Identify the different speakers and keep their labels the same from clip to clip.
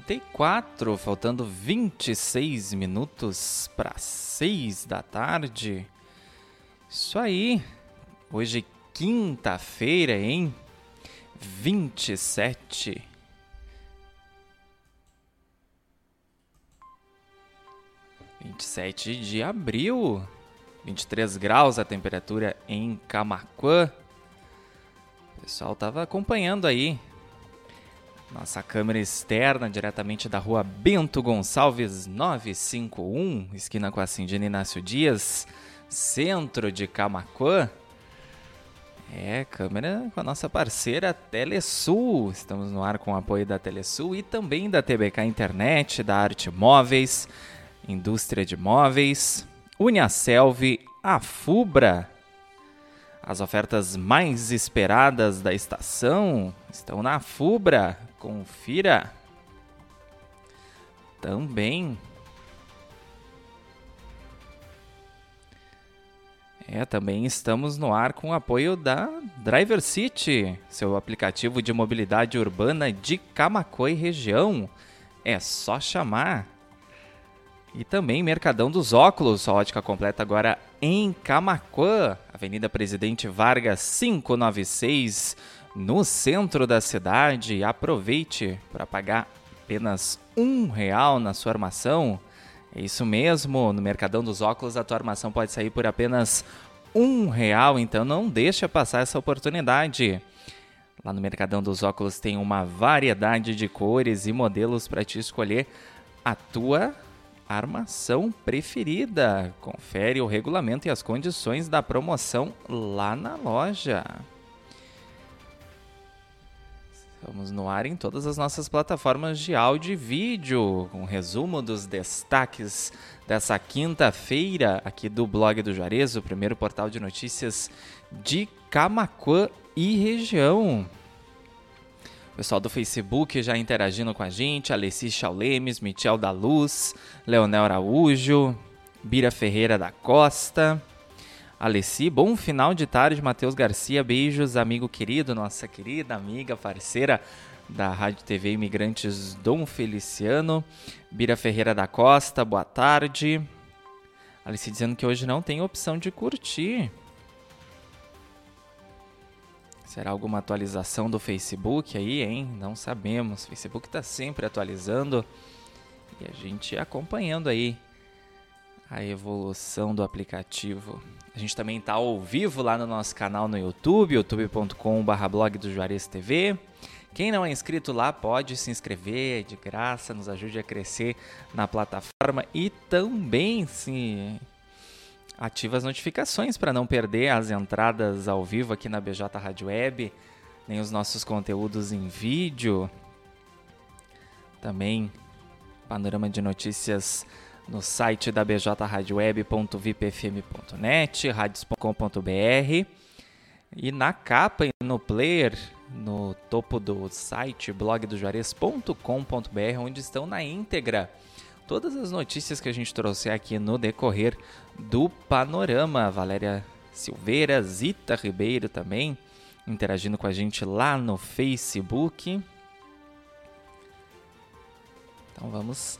Speaker 1: 34, faltando 26 minutos para 6 da tarde. Isso aí. Hoje quinta-feira, hein? 27 27 de abril, 23 graus a temperatura em Camacuã. O pessoal tava acompanhando aí nossa câmera externa, diretamente da rua Bento Gonçalves 951, esquina com a Cindina Inácio Dias, centro de Camacuã. É, câmera com a nossa parceira Telesul. Estamos no ar com o apoio da Telesul e também da TBK Internet, da Arte Móveis, Indústria de Móveis, Uniaselv, a Fubra. As ofertas mais esperadas da estação estão na Fubra. Confira. Também. É, também estamos no ar com o apoio da Driver City, seu aplicativo de mobilidade urbana de Camacoa e região. É só chamar. E também Mercadão dos Óculos, a ótica completa agora em Camacuã, Avenida Presidente Vargas 596, no centro da cidade. Aproveite para pagar apenas um real na sua armação. É isso mesmo, no Mercadão dos Óculos a tua armação pode sair por apenas um real, então não deixa passar essa oportunidade. Lá no Mercadão dos Óculos tem uma variedade de cores e modelos para te escolher a tua armação preferida. Confere o regulamento e as condições da promoção lá na loja. Estamos no ar em todas as nossas plataformas de áudio e vídeo, um resumo dos destaques dessa quinta-feira aqui do blog do Juarez, o primeiro portal de notícias de Camacuã e região. Pessoal do Facebook já interagindo com a gente, Alessi Chaulemes, Michel da Luz, Leonel Araújo, Bira Ferreira da Costa, Alessi, bom final de tarde, Matheus Garcia, beijos, amigo querido, nossa querida amiga, parceira da Rádio TV Imigrantes Dom Feliciano, Bira Ferreira da Costa, boa tarde. Alice dizendo que hoje não tem opção de curtir. Será alguma atualização do Facebook aí, hein? Não sabemos. O Facebook está sempre atualizando e a gente acompanhando aí a evolução do aplicativo. A gente também está ao vivo lá no nosso canal no YouTube, youtube.com.br blog do Juarez TV. Quem não é inscrito lá pode se inscrever é de graça, nos ajude a crescer na plataforma e também se ativa as notificações para não perder as entradas ao vivo aqui na BJ Rádio Web, nem os nossos conteúdos em vídeo. Também panorama de notícias no site da bjradioweb.vipfm.net, radios.com.br e na capa e no player no topo do site blogdojuarez.com.br, onde estão na íntegra todas as notícias que a gente trouxe aqui no decorrer do panorama. Valéria Silveira, Zita Ribeiro também interagindo com a gente lá no Facebook. Então vamos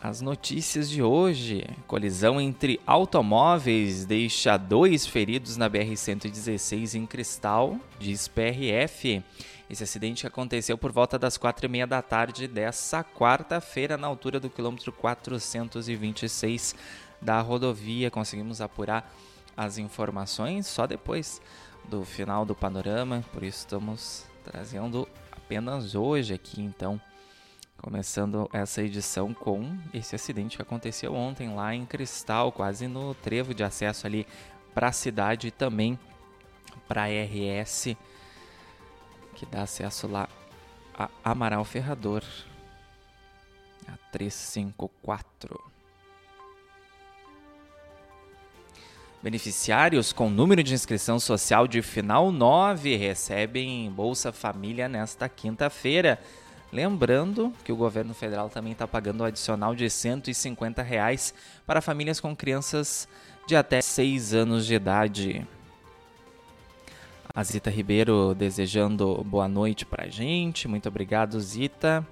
Speaker 1: às notícias de hoje. Colisão entre automóveis deixa dois feridos na BR-116 em Cristal, diz PRF. Esse acidente aconteceu por volta das quatro e meia da tarde dessa quarta-feira, na altura do quilômetro 426 da rodovia. Conseguimos apurar as informações só depois do final do panorama, por isso estamos trazendo apenas hoje aqui, então, começando essa edição com esse acidente que aconteceu ontem lá em Cristal, quase no trevo de acesso ali para a cidade e também para a RS que dá acesso lá a Amaral Ferrador, a 354. Beneficiários com número de inscrição social de final 9 recebem Bolsa Família nesta quinta-feira. Lembrando que o governo federal também está pagando um adicional de 150 reais para famílias com crianças de até 6 anos de idade. A Zita Ribeiro desejando boa noite pra gente. Muito obrigado, Zita.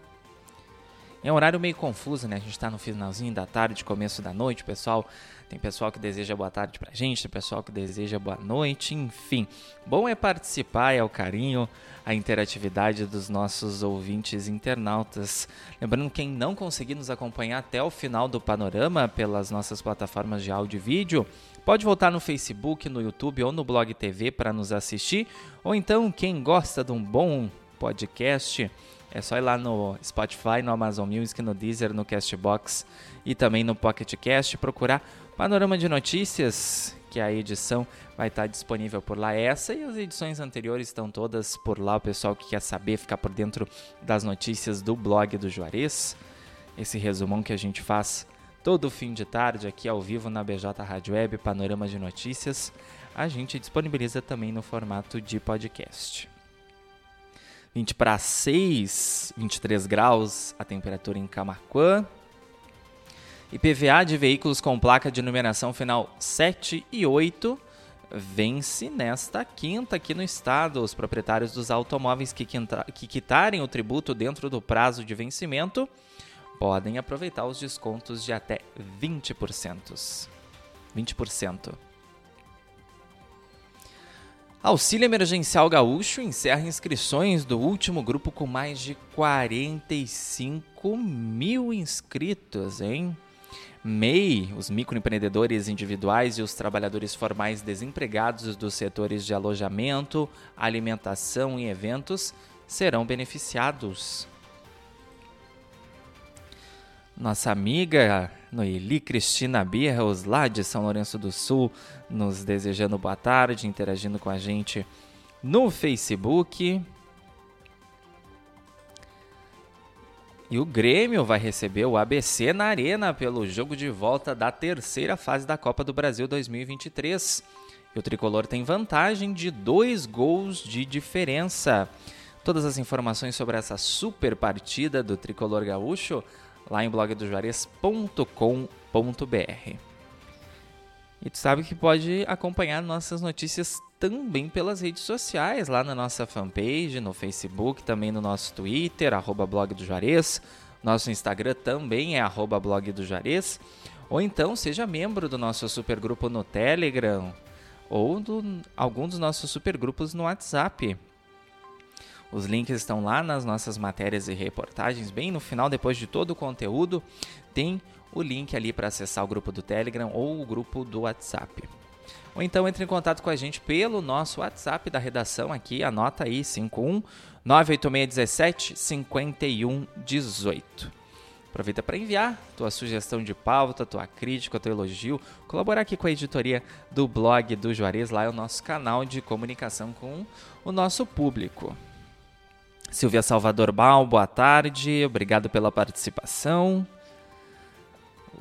Speaker 1: É um horário meio confuso, né? A gente está no finalzinho da tarde, começo da noite, pessoal. Tem pessoal que deseja boa tarde pra gente, tem pessoal que deseja boa noite, enfim. Bom é participar, é o carinho, a interatividade dos nossos ouvintes internautas. Lembrando, quem não conseguir nos acompanhar até o final do panorama pelas nossas plataformas de áudio e vídeo, pode voltar no Facebook, no YouTube ou no Blog TV para nos assistir. Ou então, quem gosta de um bom podcast, é só ir lá no Spotify, no Amazon Music, no Deezer, no Castbox e também no Pocket Cast, procurar Panorama de Notícias, que a edição vai estar disponível por lá. Essa e as edições anteriores estão todas por lá. O pessoal que quer saber, ficar por dentro das notícias do blog do Juarez. Esse resumão que a gente faz todo fim de tarde aqui ao vivo na BJ Rádio Web, Panorama de Notícias, a gente disponibiliza também no formato de podcast. 20 para 6, 23 graus a temperatura em Camacuã. IPVA de veículos com placa de numeração final 7 e 8 vence nesta quinta aqui no estado. Os proprietários dos automóveis que, que quitarem o tributo dentro do prazo de vencimento podem aproveitar os descontos de até 20%. 20%. Auxílio Emergencial Gaúcho encerra inscrições do último grupo com mais de 45 mil inscritos, hein? MEI, os microempreendedores individuais e os trabalhadores formais desempregados dos setores de alojamento, alimentação e eventos serão beneficiados. Nossa amiga Noeli Cristina Birros, lá de São Lourenço do Sul, nos desejando boa tarde, interagindo com a gente no Facebook. E o Grêmio vai receber o ABC na Arena pelo jogo de volta da terceira fase da Copa do Brasil 2023. E o tricolor tem vantagem de dois gols de diferença. Todas as informações sobre essa super partida do tricolor gaúcho lá em blogdojuarez.com.br. E tu sabe que pode acompanhar nossas notícias também pelas redes sociais, lá na nossa fanpage, no Facebook, também no nosso Twitter, arroba blog do Juarez. Nosso Instagram também é arroba blog do Juarez. Ou então seja membro do nosso supergrupo no Telegram ou do algum dos nossos supergrupos no WhatsApp. Os links estão lá nas nossas matérias e reportagens, bem no final, depois de todo o conteúdo, tem o link ali para acessar o grupo do Telegram ou o grupo do WhatsApp. Ou então entre em contato com a gente pelo nosso WhatsApp da redação aqui, anota aí 51 98617 5118. Aproveita para enviar tua sugestão de pauta, tua crítica, teu elogio, colaborar aqui com a editoria do blog do Juarez, lá é o nosso canal de comunicação com o nosso público. Silvia Salvador Bal, boa tarde, obrigado pela participação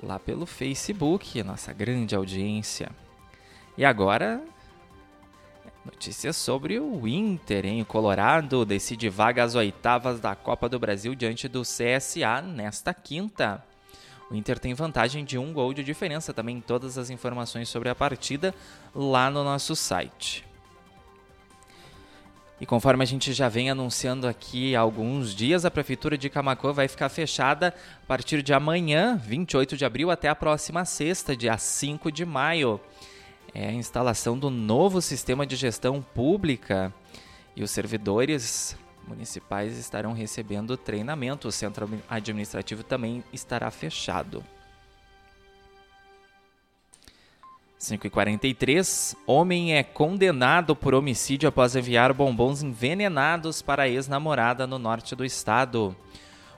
Speaker 1: lá pelo Facebook, nossa grande audiência. E agora, notícias sobre o Inter, hein? O Colorado decide vaga às oitavas da Copa do Brasil diante do CSA nesta quinta. O Inter tem vantagem de um gol de diferença. Também todas as informações sobre a partida lá no nosso site. E conforme a gente já vem anunciando aqui há alguns dias, a Prefeitura de Camacuã vai ficar fechada a partir de amanhã, 28 de abril, até a próxima sexta, dia 5 de maio. É a instalação do novo sistema de gestão pública e os servidores municipais estarão recebendo treinamento. O centro administrativo também estará fechado. 5h43. Homem é condenado por homicídio após enviar bombons envenenados para a ex-namorada no norte do estado.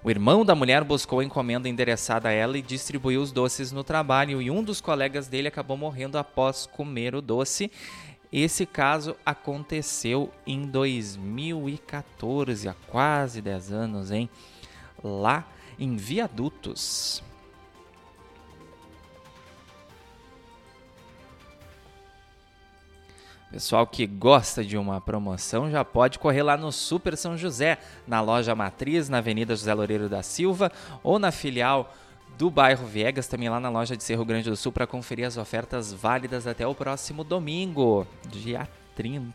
Speaker 1: O irmão da mulher buscou a encomenda endereçada a ela e distribuiu os doces no trabalho, e um dos colegas dele acabou morrendo após comer o doce. Esse caso aconteceu em 2014, há quase 10 anos, hein? Lá em Viadutos. Pessoal que gosta de uma promoção já pode correr lá no Super São José, na loja matriz, na Avenida José Loureiro da Silva ou na filial do bairro Viegas, também lá na loja de Cerro Grande do Sul, para conferir as ofertas válidas até o próximo domingo, dia 30.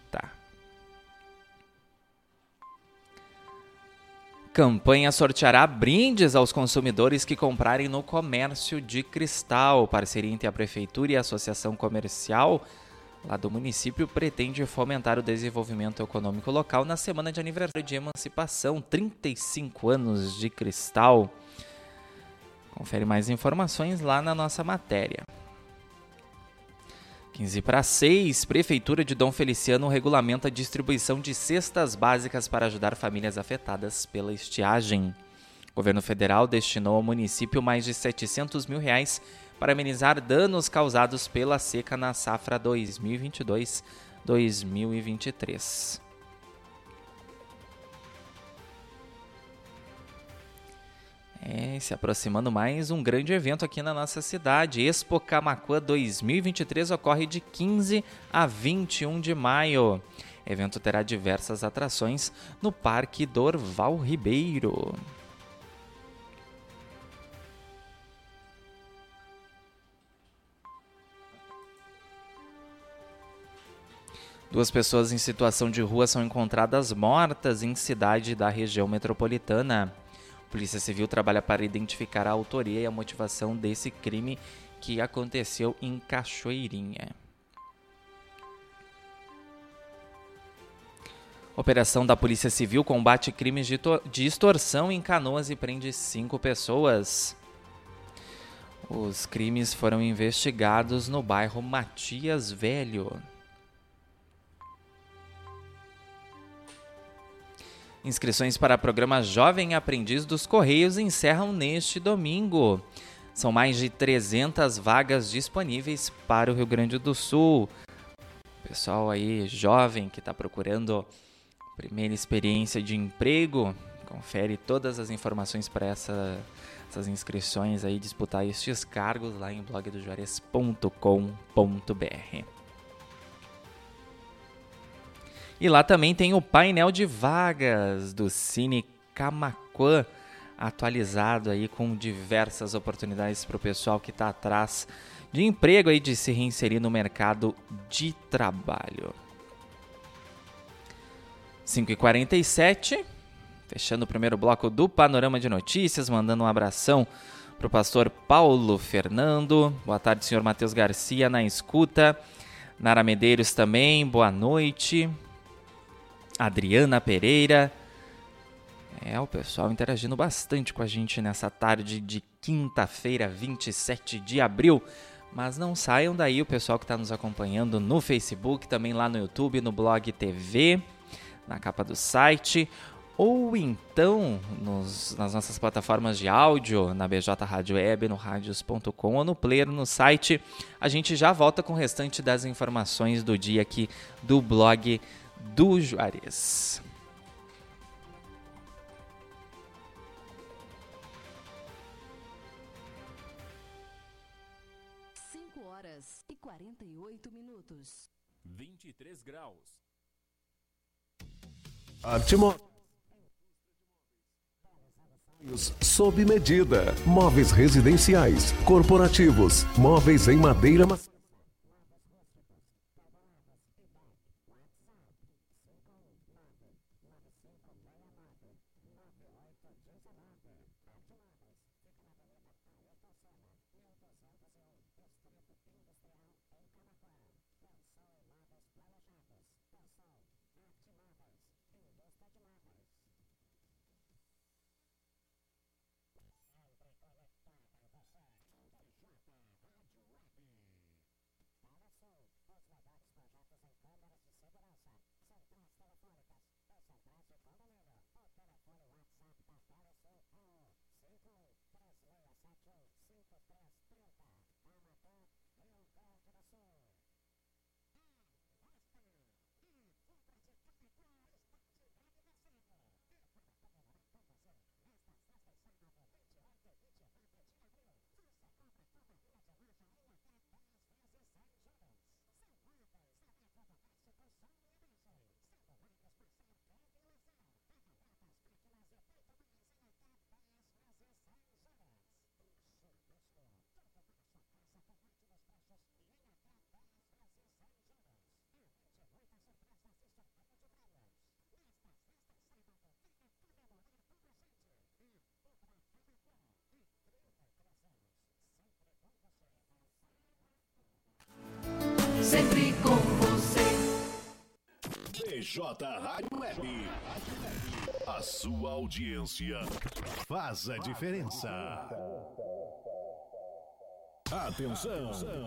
Speaker 1: Campanha sorteará brindes aos consumidores que comprarem no comércio de cristal. Parceria entre a Prefeitura e a Associação Comercial lá do município pretende fomentar o desenvolvimento econômico local na semana de aniversário de emancipação, 35 anos de cristal. Confere mais informações lá na nossa matéria. 15 para 6, Prefeitura de Dom Feliciano regulamenta a distribuição de cestas básicas para ajudar famílias afetadas pela estiagem. O governo federal destinou ao município mais de 700 mil reais para amenizar danos causados pela seca na safra 2022-2023. É, se aproximando mais um grande evento aqui na nossa cidade. Expo Camacuã 2023 ocorre de 15 a 21 de maio. O evento terá diversas atrações no Parque Dorval Ribeiro. Duas pessoas em situação de rua são encontradas mortas em cidade da região metropolitana. Polícia Civil trabalha para identificar a autoria e a motivação desse crime que aconteceu em Cachoeirinha. Operação da Polícia Civil combate crimes de extorsão em Canoas e prende cinco pessoas. Os crimes foram investigados no bairro Matias Velho. Inscrições para o programa Jovem Aprendiz dos Correios encerram neste domingo. São mais de 300 vagas disponíveis para o Rio Grande do Sul. Pessoal aí jovem que está procurando primeira experiência de emprego, confere todas as informações para essa, essas inscrições aí, disputar estes cargos lá em blogdojuarez.com.br. E lá também tem o painel de vagas do Cine Camacuã, atualizado aí com diversas oportunidades para o pessoal que está atrás de emprego aí de se reinserir no mercado de trabalho. 5h47, fechando o primeiro bloco do Panorama de Notícias, mandando um abração para o pastor Paulo Fernando. Boa tarde, senhor Matheus Garcia na escuta. Nara Medeiros também, boa noite. Adriana Pereira. É, o pessoal interagindo bastante com a gente nessa tarde de quinta-feira, 27 de abril. Mas não saiam daí, o pessoal que está nos acompanhando no Facebook, também lá no YouTube, no Blog TV, na capa do site, ou então nos, nas nossas plataformas de áudio, na BJ Rádio Web, no radios.com ou no player no site. A gente já volta com o restante das informações do dia aqui do blog do Juarez.
Speaker 2: Cinco horas e quarenta e oito minutos.
Speaker 3: Vinte e três graus.
Speaker 4: Artimo... Sob medida. Móveis residenciais, corporativos, móveis em madeira macia.
Speaker 2: Sempre com você.
Speaker 5: BJ Rádio Web. A sua audiência faz a diferença. Atenção!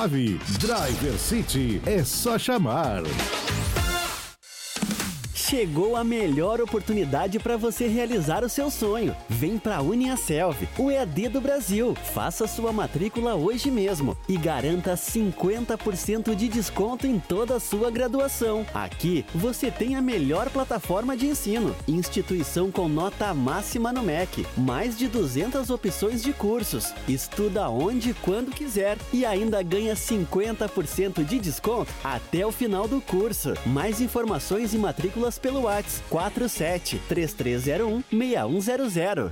Speaker 5: Driver City é só chamar.
Speaker 6: Chegou a melhor oportunidade para você realizar o seu sonho. Vem para a Uniaselv, o EAD do Brasil. Faça sua matrícula hoje mesmo e garanta 50% de desconto em toda a sua graduação. Aqui você tem a melhor plataforma de ensino, instituição com nota máxima no MEC, mais de 200 opções de cursos. Estuda onde e quando quiser e ainda ganha 50% de desconto até o final do curso. Mais informações e matrículas pelo WhatsApp 47 3301 6100.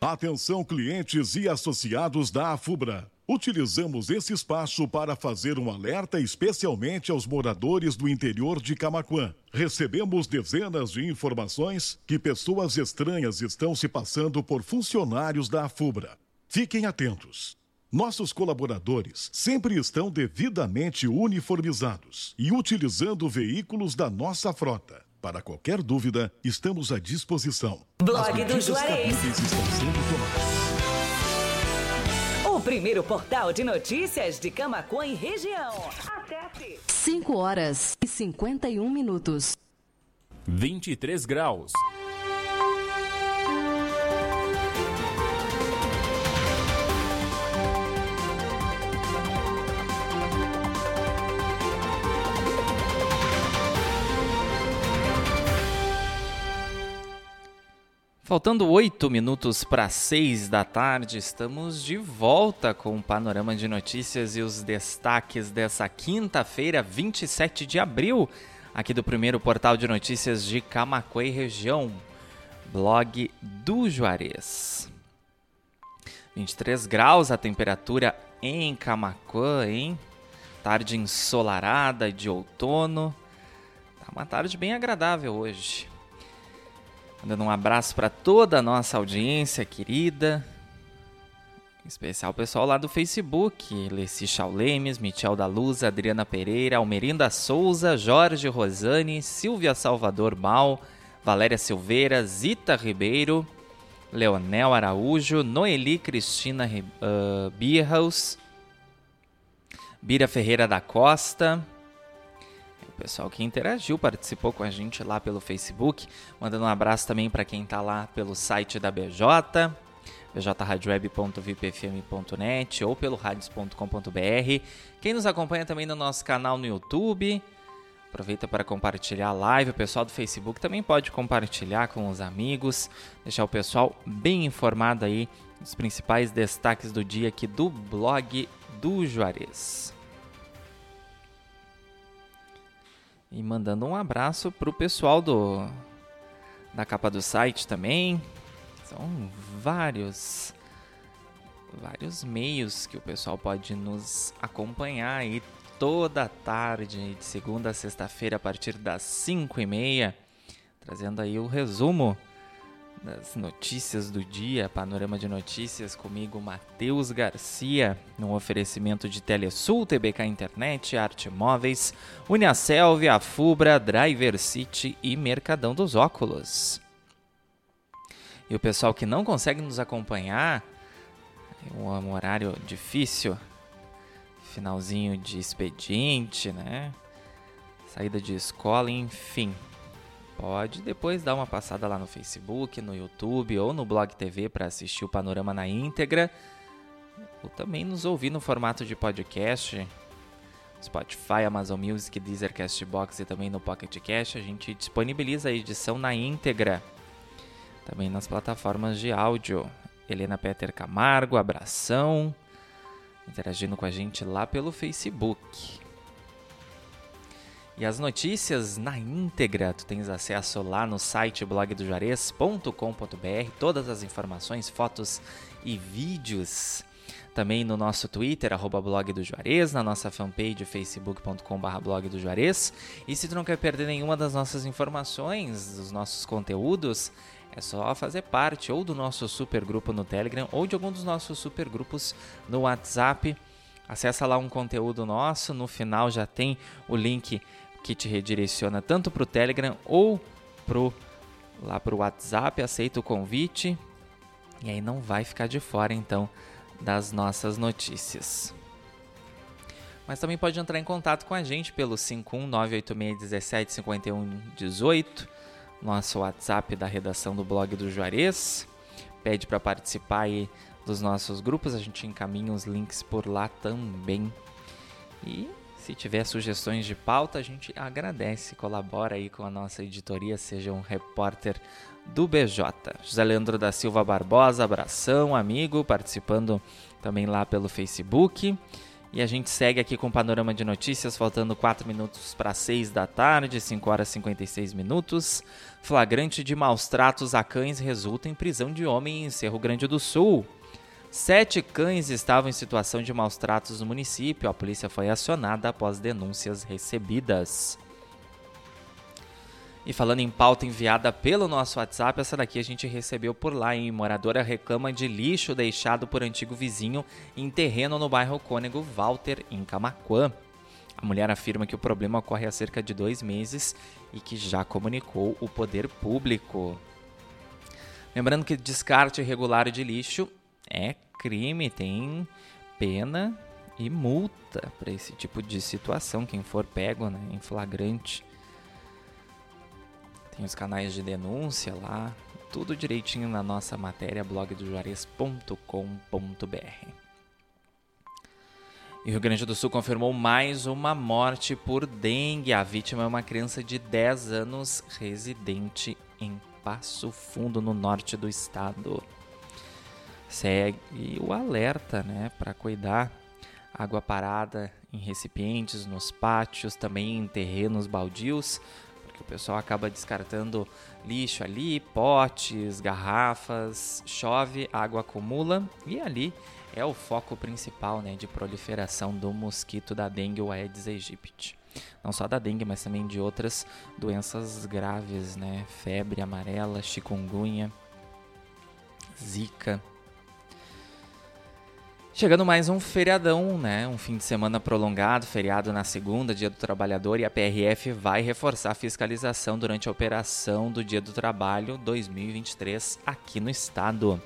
Speaker 5: Atenção clientes e associados da Afubra. Utilizamos esse espaço para fazer um alerta especialmente aos moradores do interior de Camaquã. Recebemos dezenas de informações que pessoas estranhas estão se passando por funcionários da Afubra. Fiquem atentos. Nossos colaboradores sempre estão devidamente uniformizados e utilizando veículos da nossa frota. Para qualquer dúvida, estamos à disposição.
Speaker 7: Blog do Juarez.
Speaker 5: cabíveis estão sendo tomadas.
Speaker 7: O primeiro portal de notícias de Camaquã e região. Acesse
Speaker 2: 5 horas e 51 minutos.
Speaker 3: 23 graus.
Speaker 1: Faltando oito minutos para seis da tarde, estamos de volta com o panorama de notícias e os destaques dessa quinta-feira, 27 de abril, aqui do primeiro portal de notícias de Camacuã região, blog do Juarez. 23 graus a temperatura em Camacuã, hein? Tarde ensolarada de outono. Tá uma tarde bem agradável hoje. Mandando um abraço para toda a nossa audiência querida. Em especial o pessoal lá do Facebook. Leci Chaulemes, Michel da Luz, Adriana Pereira, Almerinda Souza, Jorge Rosane, Silvia Salvador Mal, Valéria Silveira, Zita Ribeiro, Leonel Araújo, Noeli Cristina Ri- Bierhaus, Bira Ferreira da Costa, pessoal que interagiu, participou com a gente lá pelo Facebook. Mandando um abraço também para quem está lá pelo site da BJ, bjradioweb.vipfm.net ou pelo radios.com.br. Quem nos acompanha também no nosso canal no YouTube. Aproveita para compartilhar a live. O pessoal do Facebook também pode compartilhar com os amigos, deixar o pessoal bem informado aí dos principais destaques do dia aqui do blog do Juarez. E mandando um abraço pro pessoal do da capa do site também. São vários vários meios que o pessoal pode nos acompanhar aí toda tarde, de segunda a sexta-feira, a partir das 5 e meia, trazendo aí o resumo das notícias do dia, panorama de notícias comigo, Matheus Garcia, num oferecimento de Telesul, TBK Internet, Arte Móveis, Uniaselv, Afubra, Driver City e Mercadão dos Óculos. E o pessoal que não consegue nos acompanhar, é um horário difícil, finalzinho de expediente, né? Saída de escola, enfim. Pode depois dar uma passada lá no Facebook, no YouTube ou no Blog TV para assistir o panorama na íntegra. Ou também nos ouvir no formato de podcast. Spotify, Amazon Music, Deezer, Castbox e também no Pocket Cast. A gente disponibiliza a edição na íntegra. Também nas plataformas de áudio. Helena Peter Camargo, abração. interagindo com a gente lá pelo Facebook. E as notícias na íntegra, tu tens acesso lá no site blogdojuarez.com.br, todas as informações, fotos e vídeos. Também no nosso Twitter, arroba blog do Juarez, na nossa fanpage facebook.com.br blog do Juarez. E se tu não quer perder nenhuma das nossas informações, dos nossos conteúdos, é só fazer parte ou do nosso super grupo no Telegram ou de algum dos nossos super grupos no WhatsApp. Acessa lá um conteúdo nosso, no final já tem o link que te redireciona tanto para o Telegram ou pro, lá para o WhatsApp. Aceita o convite e aí não vai ficar de fora então das nossas notícias. Mas também pode entrar em contato com a gente pelo 51986175118, nosso WhatsApp da redação do blog do Juarez. Pede para participar dos nossos grupos, a gente encaminha os links por lá também. E se tiver sugestões de pauta, a gente agradece, colabora aí com a nossa editoria, seja um repórter do BJ. José Leandro da Silva Barbosa, abração, amigo, participando também lá pelo Facebook. E a gente segue aqui com o panorama de notícias, faltando 4 minutos para 6 da tarde, 5 horas e 56 minutos. Flagrante de maus tratos a cães resulta em prisão de homem em Cerro Grande do Sul. Sete cães estavam em situação de maus tratos no município. A polícia foi acionada após denúncias recebidas. E falando em pauta enviada pelo nosso WhatsApp, essa daqui a gente recebeu por lá, em Moradora reclama de lixo deixado por antigo vizinho em terreno no bairro Cônego Walter, em Camaquã. A mulher afirma que o problema ocorre há cerca de dois meses e que já comunicou o poder público. Lembrando que descarte irregular de lixo é crime, tem pena e multa para esse tipo de situação, quem for pego né, em flagrante. Tem os canais de denúncia lá, tudo direitinho na nossa matéria blogdojuarez.com.br. E o Rio Grande do Sul confirmou mais uma morte por dengue. A vítima é uma criança de 10 anos residente em Passo Fundo, no norte do estado segue o alerta, né, para cuidar água parada em recipientes, nos pátios, também em terrenos baldios, porque o pessoal acaba descartando lixo ali, potes, garrafas, chove, água acumula e ali é o foco principal, né, de proliferação do mosquito da dengue ou Aedes aegypti. Não só da dengue, mas também de outras doenças graves, né, febre amarela, chikungunya, zika, Chegando mais um feriadão, né? Um fim de semana prolongado, feriado na segunda, Dia do Trabalhador, e a PRF vai reforçar a fiscalização durante a operação do Dia do Trabalho 2023 aqui no estado.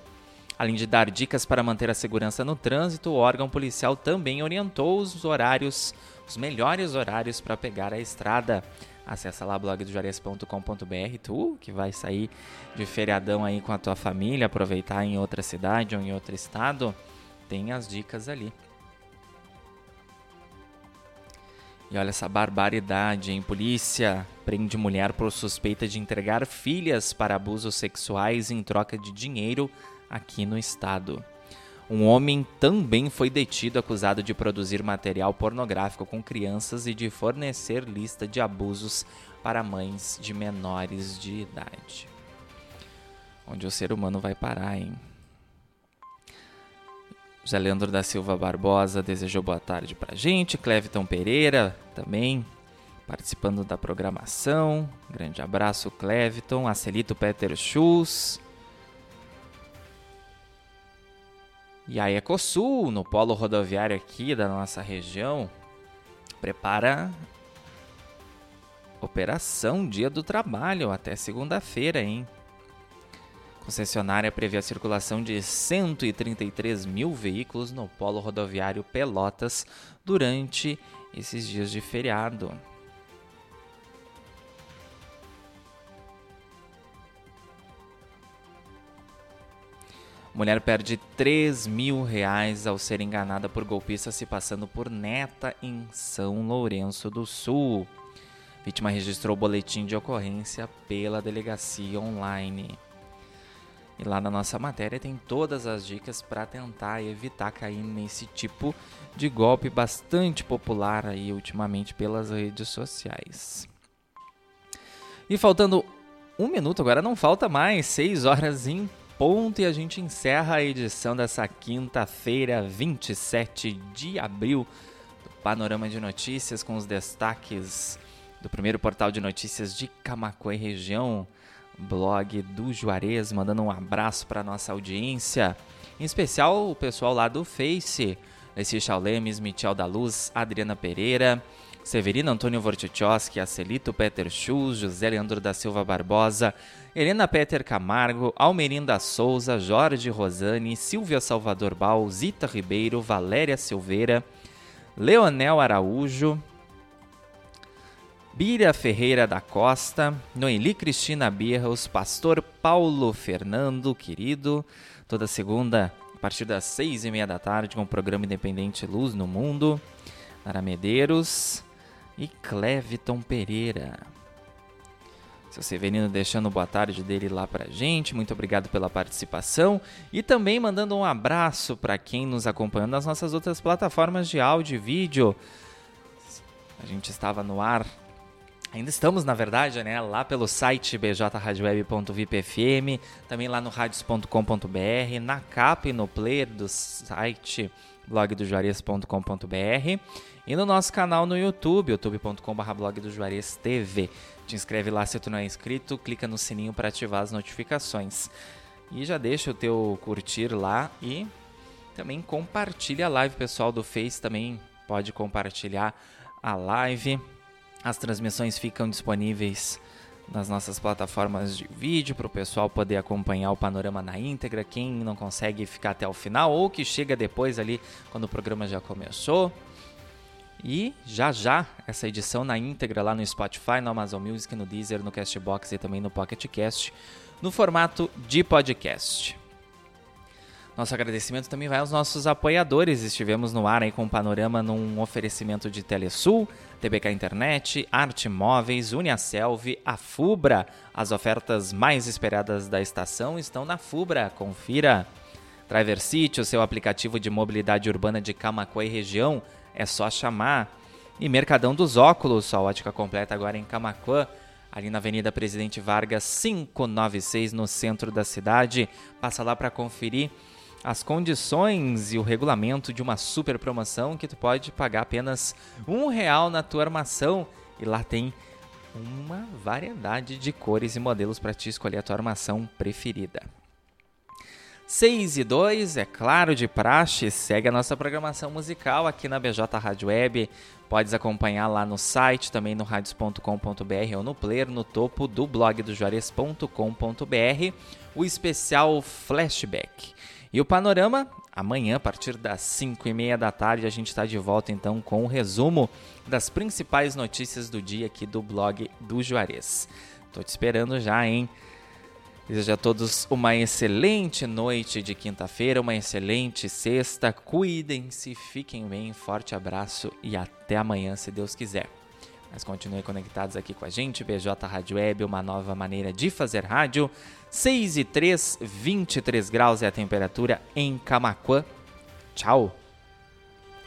Speaker 1: Além de dar dicas para manter a segurança no trânsito, o órgão policial também orientou os horários, os melhores horários para pegar a estrada. Acesse lá blogdojuarez.com.br, tu que vai sair de feriadão aí com a tua família, aproveitar em outra cidade ou em outro estado tem as dicas ali. E olha essa barbaridade, hein? Polícia prende mulher por suspeita de entregar filhas para abusos sexuais em troca de dinheiro aqui no estado. Um homem também foi detido acusado de produzir material pornográfico com crianças e de fornecer lista de abusos para mães de menores de idade. Onde o ser humano vai parar, hein? José Leandro da Silva Barbosa desejou boa tarde pra gente. Cleviton Pereira também participando da programação. Grande abraço, Cleviton. Acelito Peter Schultz. E a Ecosul, no polo rodoviário aqui da nossa região, prepara operação Dia do Trabalho até segunda-feira, hein? Concessionária prevê a circulação de 133 mil veículos no polo rodoviário Pelotas durante esses dias de feriado. Mulher perde 3 mil reais ao ser enganada por golpista se passando por neta em São Lourenço do Sul. Vítima registrou boletim de ocorrência pela delegacia online. E lá na nossa matéria tem todas as dicas para tentar evitar cair nesse tipo de golpe bastante popular aí ultimamente pelas redes sociais. E faltando um minuto, agora não falta mais, 6 horas em ponto, e a gente encerra a edição dessa quinta-feira, 27 de abril, do Panorama de Notícias, com os destaques do primeiro portal de notícias de Camacuã e região, blog do Juarez, mandando um abraço para nossa audiência, em especial o pessoal lá do Face, Lessie Chaulemes, Michel da Luz, Adriana Pereira, Severino Antônio Vortichowski, Acelito Peter Schulz, José Leandro da Silva Barbosa, Helena Peter Camargo, Almerinda Souza, Jorge Rosani, Silvia Salvador Bal, Zita Ribeiro, Valéria Silveira, Leonel Araújo, Bira Ferreira da Costa, Noeli Cristina Birros, Pastor Paulo Fernando, querido, toda segunda a partir das seis e meia da tarde com o programa independente Luz no Mundo, Nara Medeiros, e Cleviton Pereira. Seu Severino deixando boa tarde dele lá pra gente, muito obrigado pela participação e também mandando um abraço para quem nos acompanha nas nossas outras plataformas de áudio e vídeo. A gente estava no ar, ainda estamos na verdade, né, lá pelo site bjradioweb.vipfm, também lá no radios.com.br, na capa e no player do site blogdojuarez.com.br e no nosso canal no YouTube, youtube.com.br blog do Juarez TV. Te inscreve lá se tu não é inscrito, clica no sininho para ativar as notificações. E já deixa o teu curtir lá e também compartilha a live, pessoal do Face também pode compartilhar a live. As transmissões ficam disponíveis nas nossas plataformas de vídeo para o pessoal poder acompanhar o panorama na íntegra. Quem não consegue ficar até o final ou que chega depois ali quando o programa já começou. E já já essa edição na íntegra lá no Spotify, no Amazon Music, no Deezer, no Castbox e também no Pocket Cast, no formato de podcast. Nosso agradecimento também vai aos nossos apoiadores. Estivemos no ar aí com o panorama num oferecimento de Telesul, TBK Internet, Arte Móveis, Uniaselv, a Fubra. As ofertas mais esperadas da estação estão na Fubra. Confira. Driver City, o seu aplicativo de mobilidade urbana de Camacuã e região é só chamar. E Mercadão dos Óculos, a ótica completa agora em Camacuã, ali na Avenida Presidente Vargas 596, no centro da cidade. Passa lá para conferir as condições e o regulamento de uma super promoção que tu pode pagar apenas um real na tua armação. E lá tem uma variedade de cores e modelos para te escolher a tua armação preferida. 6 e 2, é claro, de praxe, segue a nossa programação musical aqui na BJ Rádio Web. Podes acompanhar lá no site, também no radios.com.br ou no player, no topo do blog do Juarez.com.br, o especial Flashback. E o panorama, amanhã, a partir das 5 e meia da tarde, a gente está de volta então com o um resumo das principais notícias do dia aqui do blog do Juarez. Tô te esperando já, hein? Desejo a todos uma excelente noite de quinta-feira, uma excelente sexta. Cuidem-se, fiquem bem, forte abraço e até amanhã, se Deus quiser. Mas continuem conectados aqui com a gente, BJ Rádio Web, uma nova maneira de fazer rádio. 6 e 3, 23 graus é a temperatura em Camaquã. Tchau!